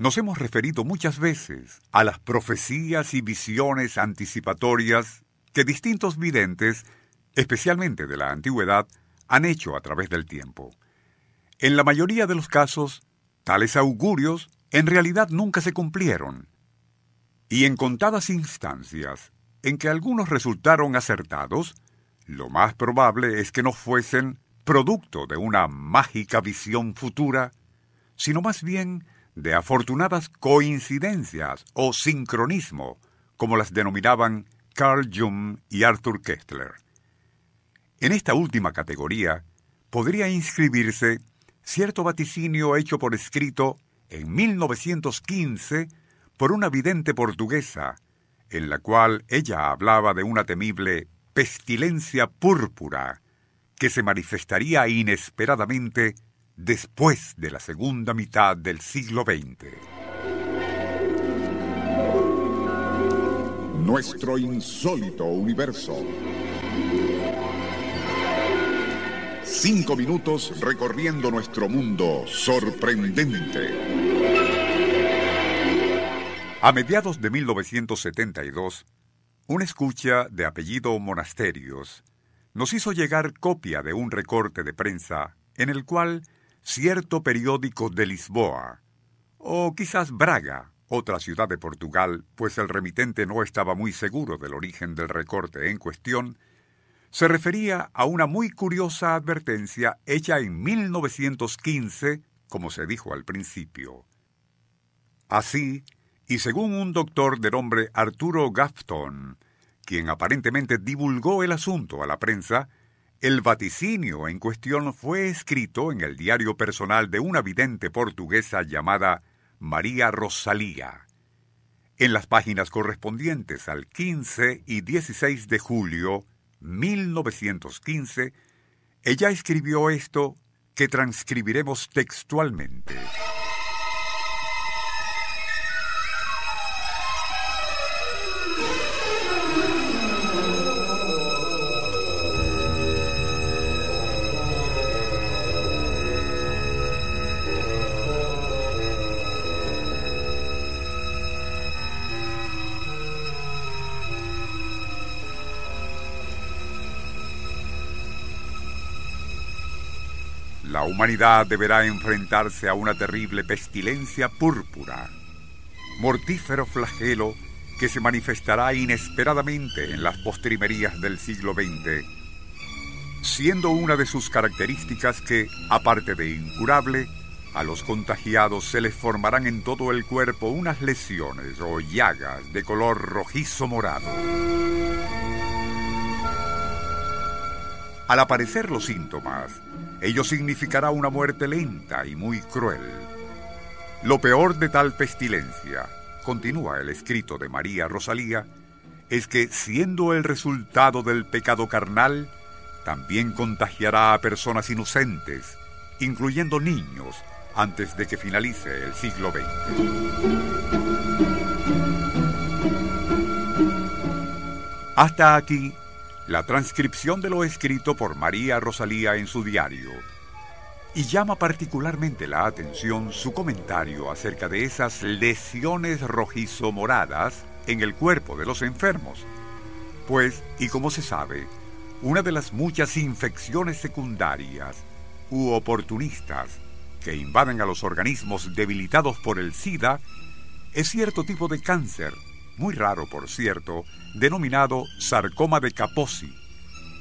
nos hemos referido muchas veces a las profecías y visiones anticipatorias que distintos videntes, especialmente de la antigüedad, han hecho a través del tiempo. En la mayoría de los casos, tales augurios en realidad nunca se cumplieron. Y en contadas instancias en que algunos resultaron acertados, lo más probable es que no fuesen producto de una mágica visión futura, sino más bien de afortunadas coincidencias o sincronismo, como las denominaban Carl Jung y Arthur Kessler. En esta última categoría podría inscribirse cierto vaticinio hecho por escrito en 1915 por una vidente portuguesa, en la cual ella hablaba de una temible pestilencia púrpura que se manifestaría inesperadamente después de la segunda mitad del siglo XX. Nuestro insólito universo. Cinco minutos recorriendo nuestro mundo sorprendente. A mediados de 1972, un escucha de apellido Monasterios nos hizo llegar copia de un recorte de prensa en el cual cierto periódico de Lisboa, o quizás Braga, otra ciudad de Portugal, pues el remitente no estaba muy seguro del origen del recorte en cuestión, se refería a una muy curiosa advertencia hecha en 1915, como se dijo al principio. Así, y según un doctor de nombre Arturo Gafton, quien aparentemente divulgó el asunto a la prensa, el vaticinio en cuestión fue escrito en el diario personal de una vidente portuguesa llamada María Rosalía. En las páginas correspondientes al 15 y 16 de julio 1915, ella escribió esto que transcribiremos textualmente. La humanidad deberá enfrentarse a una terrible pestilencia púrpura, mortífero flagelo que se manifestará inesperadamente en las postrimerías del siglo XX, siendo una de sus características que, aparte de incurable, a los contagiados se les formarán en todo el cuerpo unas lesiones o llagas de color rojizo morado. Al aparecer los síntomas, ello significará una muerte lenta y muy cruel. Lo peor de tal pestilencia, continúa el escrito de María Rosalía, es que siendo el resultado del pecado carnal, también contagiará a personas inocentes, incluyendo niños, antes de que finalice el siglo XX. Hasta aquí la transcripción de lo escrito por María Rosalía en su diario. Y llama particularmente la atención su comentario acerca de esas lesiones rojizo-moradas en el cuerpo de los enfermos. Pues, y como se sabe, una de las muchas infecciones secundarias u oportunistas que invaden a los organismos debilitados por el SIDA es cierto tipo de cáncer muy raro por cierto, denominado sarcoma de Kaposi,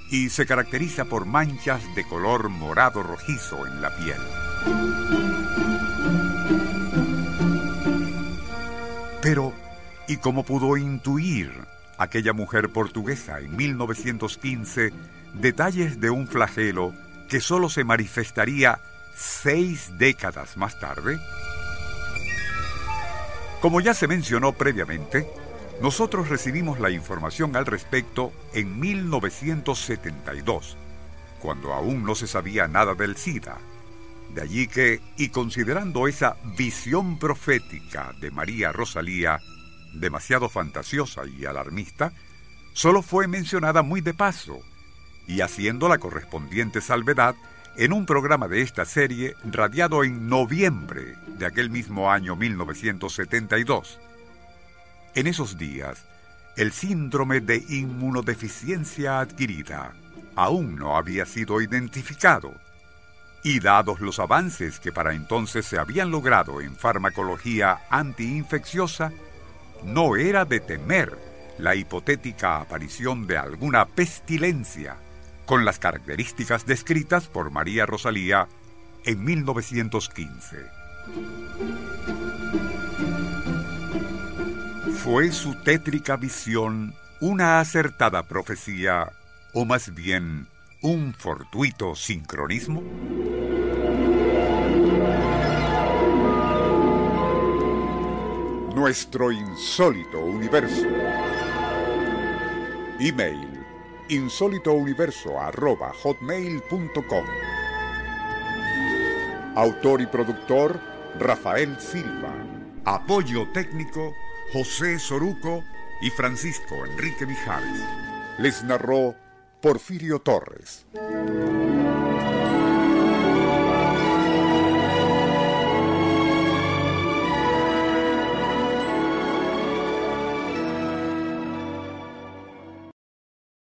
y se caracteriza por manchas de color morado rojizo en la piel. Pero, ¿y cómo pudo intuir aquella mujer portuguesa en 1915 detalles de un flagelo que solo se manifestaría seis décadas más tarde? Como ya se mencionó previamente, nosotros recibimos la información al respecto en 1972, cuando aún no se sabía nada del SIDA. De allí que, y considerando esa visión profética de María Rosalía, demasiado fantasiosa y alarmista, solo fue mencionada muy de paso, y haciendo la correspondiente salvedad en un programa de esta serie radiado en noviembre de aquel mismo año 1972. En esos días, el síndrome de inmunodeficiencia adquirida aún no había sido identificado, y dados los avances que para entonces se habían logrado en farmacología antiinfecciosa, no era de temer la hipotética aparición de alguna pestilencia con las características descritas por María Rosalía en 1915. ¿Fue su tétrica visión una acertada profecía o más bien un fortuito sincronismo? Nuestro insólito universo. Email insólitouniverso.hotmail.com Autor y productor Rafael Silva. Apoyo técnico José Soruco y Francisco Enrique Mijares. Les narró Porfirio Torres.